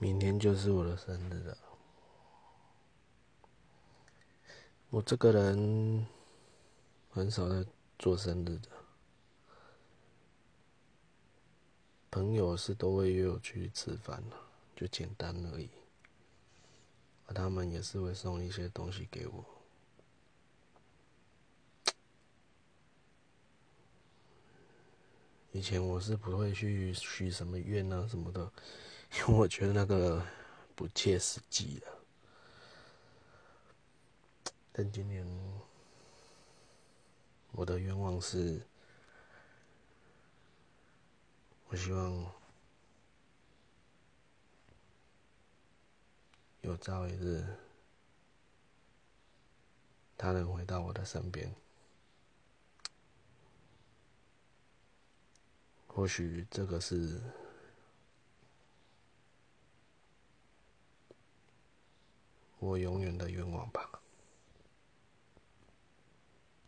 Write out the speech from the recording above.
明天就是我的生日了。我这个人很少在做生日的，朋友是都会约我去吃饭的，就简单而已。而他们也是会送一些东西给我。以前我是不会去许什么愿啊什么的，因为我觉得那个不切实际的。但今年我的愿望是，我希望有朝一日，他能回到我的身边。或许这个是我永远的愿望吧。